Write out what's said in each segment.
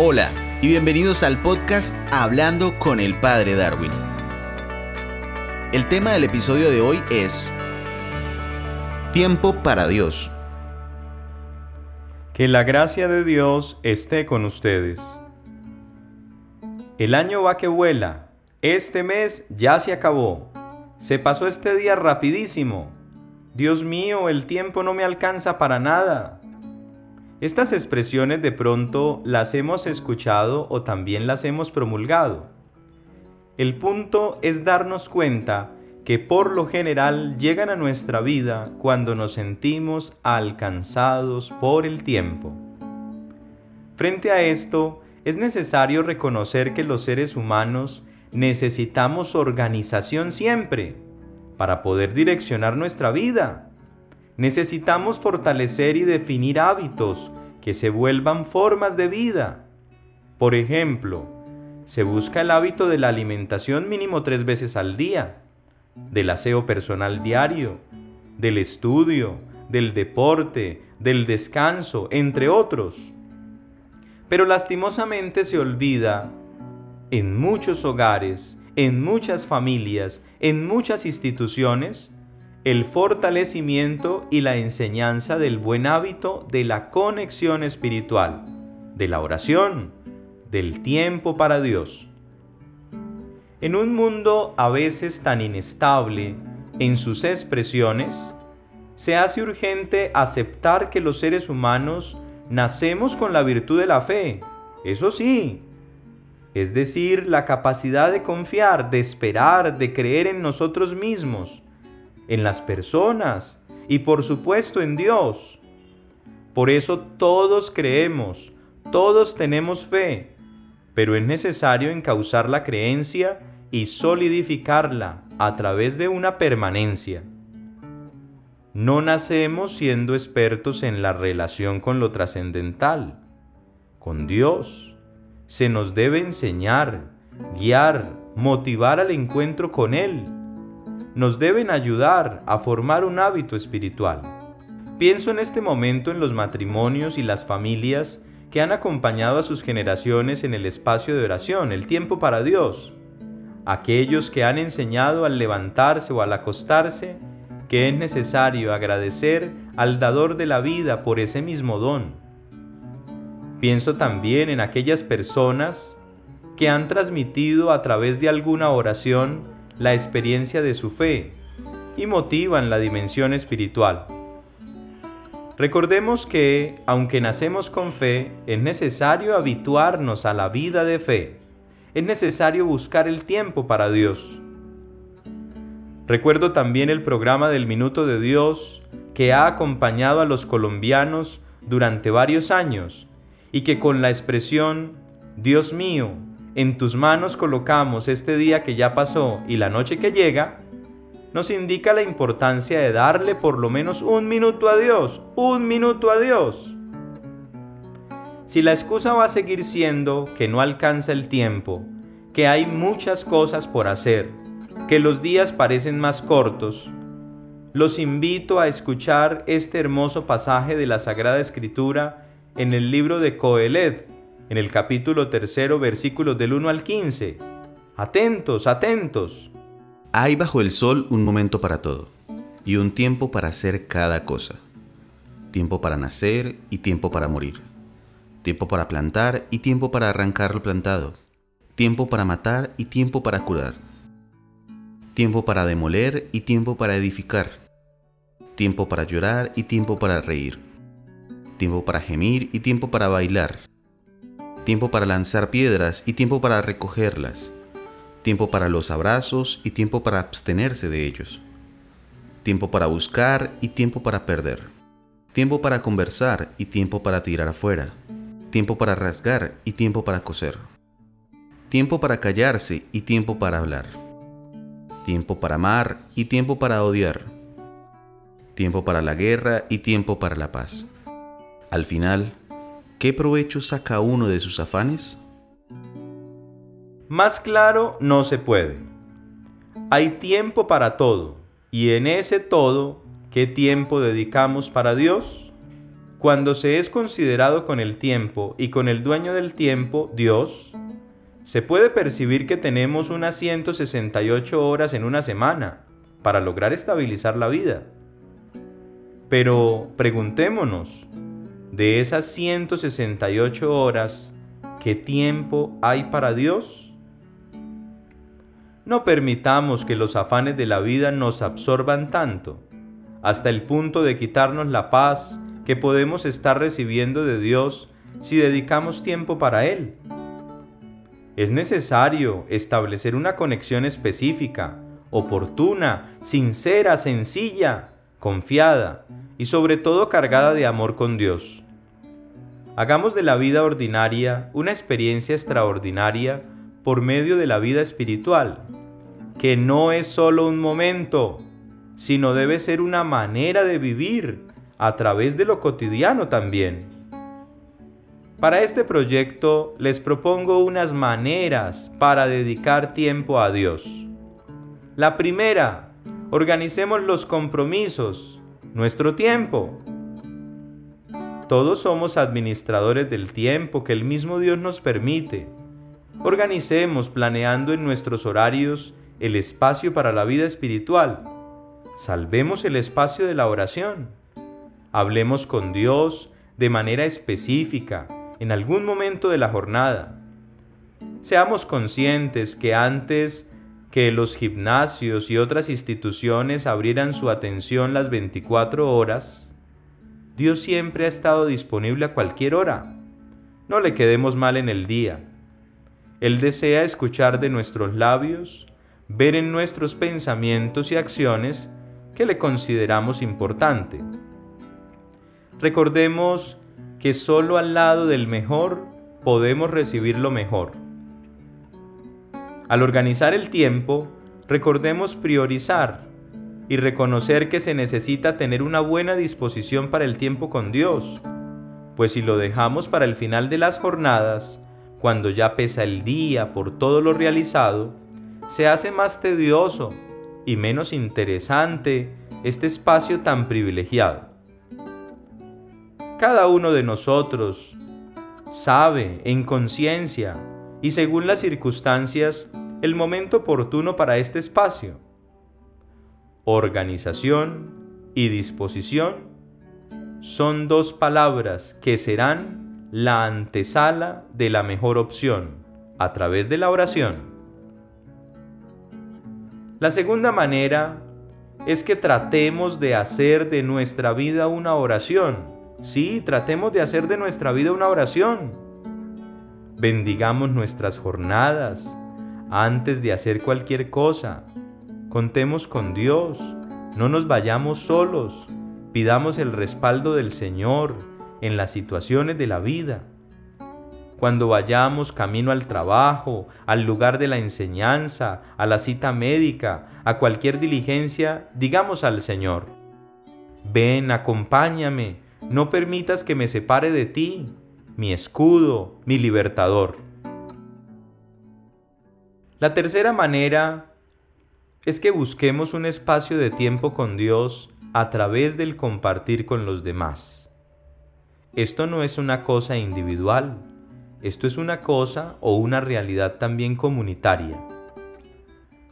Hola y bienvenidos al podcast Hablando con el Padre Darwin. El tema del episodio de hoy es Tiempo para Dios. Que la gracia de Dios esté con ustedes. El año va que vuela. Este mes ya se acabó. Se pasó este día rapidísimo. Dios mío, el tiempo no me alcanza para nada. Estas expresiones de pronto las hemos escuchado o también las hemos promulgado. El punto es darnos cuenta que por lo general llegan a nuestra vida cuando nos sentimos alcanzados por el tiempo. Frente a esto, es necesario reconocer que los seres humanos necesitamos organización siempre para poder direccionar nuestra vida Necesitamos fortalecer y definir hábitos que se vuelvan formas de vida. Por ejemplo, se busca el hábito de la alimentación mínimo tres veces al día, del aseo personal diario, del estudio, del deporte, del descanso, entre otros. Pero lastimosamente se olvida en muchos hogares, en muchas familias, en muchas instituciones, el fortalecimiento y la enseñanza del buen hábito de la conexión espiritual, de la oración, del tiempo para Dios. En un mundo a veces tan inestable en sus expresiones, se hace urgente aceptar que los seres humanos nacemos con la virtud de la fe, eso sí, es decir, la capacidad de confiar, de esperar, de creer en nosotros mismos, en las personas y por supuesto en Dios. Por eso todos creemos, todos tenemos fe, pero es necesario encauzar la creencia y solidificarla a través de una permanencia. No nacemos siendo expertos en la relación con lo trascendental, con Dios. Se nos debe enseñar, guiar, motivar al encuentro con Él nos deben ayudar a formar un hábito espiritual. Pienso en este momento en los matrimonios y las familias que han acompañado a sus generaciones en el espacio de oración, el tiempo para Dios. Aquellos que han enseñado al levantarse o al acostarse que es necesario agradecer al dador de la vida por ese mismo don. Pienso también en aquellas personas que han transmitido a través de alguna oración la experiencia de su fe y motivan la dimensión espiritual. Recordemos que, aunque nacemos con fe, es necesario habituarnos a la vida de fe. Es necesario buscar el tiempo para Dios. Recuerdo también el programa del Minuto de Dios que ha acompañado a los colombianos durante varios años y que con la expresión Dios mío, en tus manos colocamos este día que ya pasó y la noche que llega, nos indica la importancia de darle por lo menos un minuto a Dios, un minuto a Dios. Si la excusa va a seguir siendo que no alcanza el tiempo, que hay muchas cosas por hacer, que los días parecen más cortos, los invito a escuchar este hermoso pasaje de la Sagrada Escritura en el libro de Coelet, en el capítulo tercero, versículos del 1 al 15. Atentos, atentos. Hay bajo el sol un momento para todo, y un tiempo para hacer cada cosa. Tiempo para nacer y tiempo para morir. Tiempo para plantar y tiempo para arrancar lo plantado. Tiempo para matar y tiempo para curar. Tiempo para demoler y tiempo para edificar. Tiempo para llorar y tiempo para reír. Tiempo para gemir y tiempo para bailar tiempo para lanzar piedras y tiempo para recogerlas, tiempo para los abrazos y tiempo para abstenerse de ellos, tiempo para buscar y tiempo para perder, tiempo para conversar y tiempo para tirar afuera, tiempo para rasgar y tiempo para coser, tiempo para callarse y tiempo para hablar, tiempo para amar y tiempo para odiar, tiempo para la guerra y tiempo para la paz. Al final, ¿qué provecho saca uno de sus afanes? Más claro no se puede. Hay tiempo para todo, y en ese todo, ¿qué tiempo dedicamos para Dios? cuando se es considerado con el tiempo y con el dueño del tiempo, Dios, se puede percibir que tenemos unas 168 horas en una semana para lograr estabilizar la vida. Pero preguntémonos, de esas 168 horas, ¿qué tiempo hay para Dios? No permitamos que los afanes de la vida nos absorban tanto, hasta el punto de quitarnos la paz que podemos estar recibiendo de Dios si dedicamos tiempo para Él. Es necesario establecer una conexión específica, oportuna, sincera, sencilla, confiada y sobre todo cargada de amor con Dios. Hagamos de la vida ordinaria una experiencia extraordinaria por medio de la vida espiritual, que no es solo un momento, sino debe ser una manera de vivir a través de lo cotidiano también. Para este proyecto les propongo unas maneras para dedicar tiempo a Dios. La primera, organicemos los compromisos, nuestro tiempo. Todos somos administradores del tiempo que el mismo Dios nos permite. Organicemos planeando en nuestros horarios el espacio para la vida espiritual. Salvemos el espacio de la oración. Hablemos con Dios de manera específica en algún momento de la jornada. Seamos conscientes que antes que los gimnasios y otras instituciones abrieran su atención las 24 horas, Dios siempre ha estado disponible a cualquier hora. No le quedemos mal en el día. Él desea escuchar de nuestros labios, ver en nuestros pensamientos y acciones que le consideramos importante. Recordemos que solo al lado del mejor podemos recibir lo mejor. Al organizar el tiempo, recordemos priorizar y reconocer que se necesita tener una buena disposición para el tiempo con Dios, pues si lo dejamos para el final de las jornadas, cuando ya pesa el día por todo lo realizado, se hace más tedioso y menos interesante este espacio tan privilegiado. Cada uno de nosotros sabe en conciencia y según las circunstancias el momento oportuno para este espacio. Organización y disposición son dos palabras que serán la antesala de la mejor opción a través de la oración. La segunda manera es que tratemos de hacer de nuestra vida una oración Sí, tratemos de hacer de nuestra vida una oración. Bendigamos nuestras jornadas antes de hacer cualquier cosa. Contemos con Dios. No nos vayamos solos. Pidamos el respaldo del Señor en las situaciones de la vida. Cuando vayamos camino al trabajo, al lugar de la enseñanza, a la cita médica, a cualquier diligencia, digamos al Señor, ven, acompáñame, no permitas que me separe de ti, mi escudo, mi libertador. La tercera manera es que busquemos un espacio de tiempo con Dios a través del compartir con los demás. Esto no es una cosa individual, esto es una cosa o una realidad también comunitaria.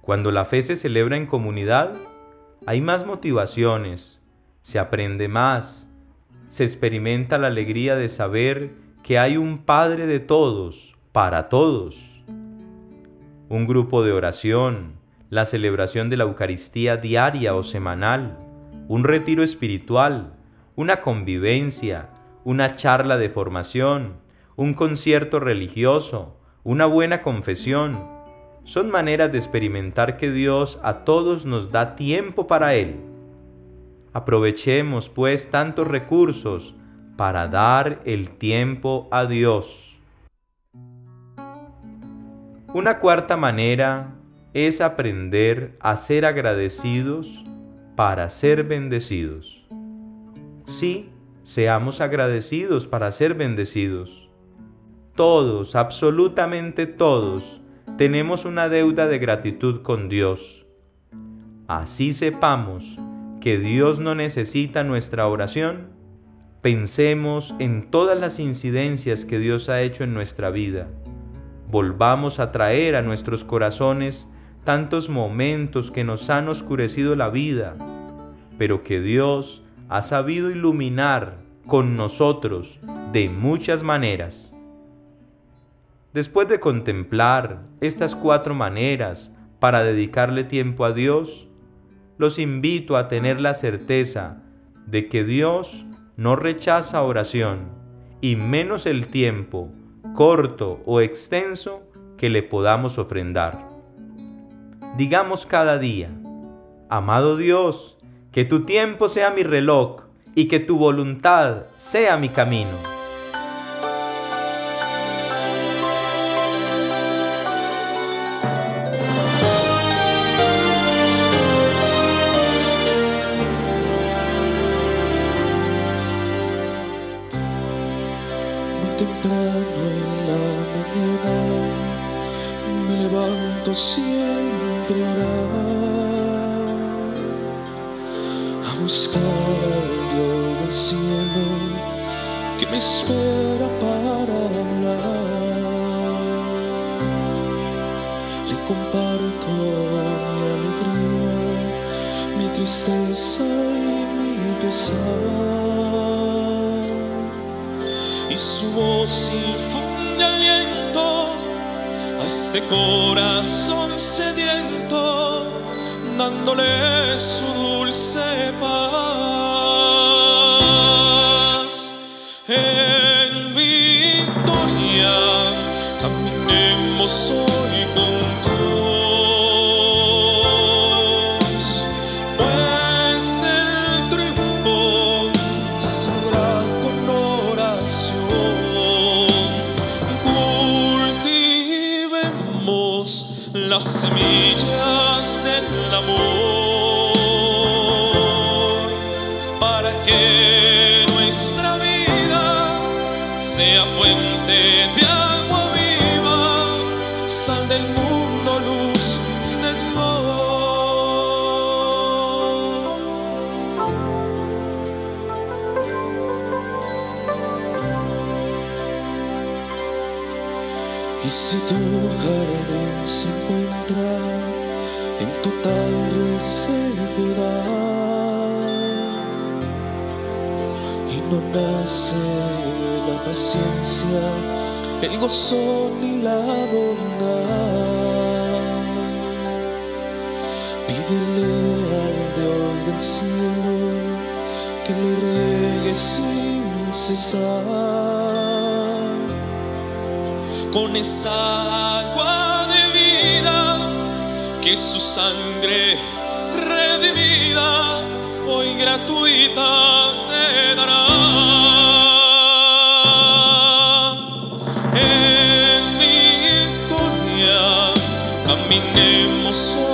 Cuando la fe se celebra en comunidad, hay más motivaciones, se aprende más, se experimenta la alegría de saber que hay un Padre de todos, para todos. Un grupo de oración, la celebración de la Eucaristía diaria o semanal, un retiro espiritual, una convivencia, una charla de formación, un concierto religioso, una buena confesión, son maneras de experimentar que Dios a todos nos da tiempo para Él Aprovechemos pues tantos recursos para dar el tiempo a Dios. Una cuarta manera es aprender a ser agradecidos para ser bendecidos. Sí, seamos agradecidos para ser bendecidos. Todos, absolutamente todos, tenemos una deuda de gratitud con Dios. Así sepamos que Dios no necesita nuestra oración, Pensemos en todas las incidencias que Dios ha hecho en nuestra vida. Volvamos a traer a nuestros corazones tantos momentos que nos han oscurecido la vida, pero que Dios ha sabido iluminar con nosotros de muchas maneras. Después de contemplar estas cuatro maneras para dedicarle tiempo a Dios, los invito a tener la certeza de que Dios no rechaza oración y menos el tiempo, corto o extenso, que le podamos ofrendar. Digamos cada día, amado Dios, que tu tiempo sea mi reloj y que tu voluntad sea mi camino. temprano en la mañana me levanto a buscar al Dios del cielo que me espera para hablar. Le comparto mi alegría, mi tristeza y mi pesar y su voz infunde aliento este corazón sediento, dándole su dulce paz. Las semillas del amor Y si tu jardín se encuentra en total resequedad y no nace la paciencia, el gozo ni la bondad, pídele al Dios del cielo que le regue sin cesar con esa agua de vida que su sangre redimida hoy gratuita te dará. Caminemos hoy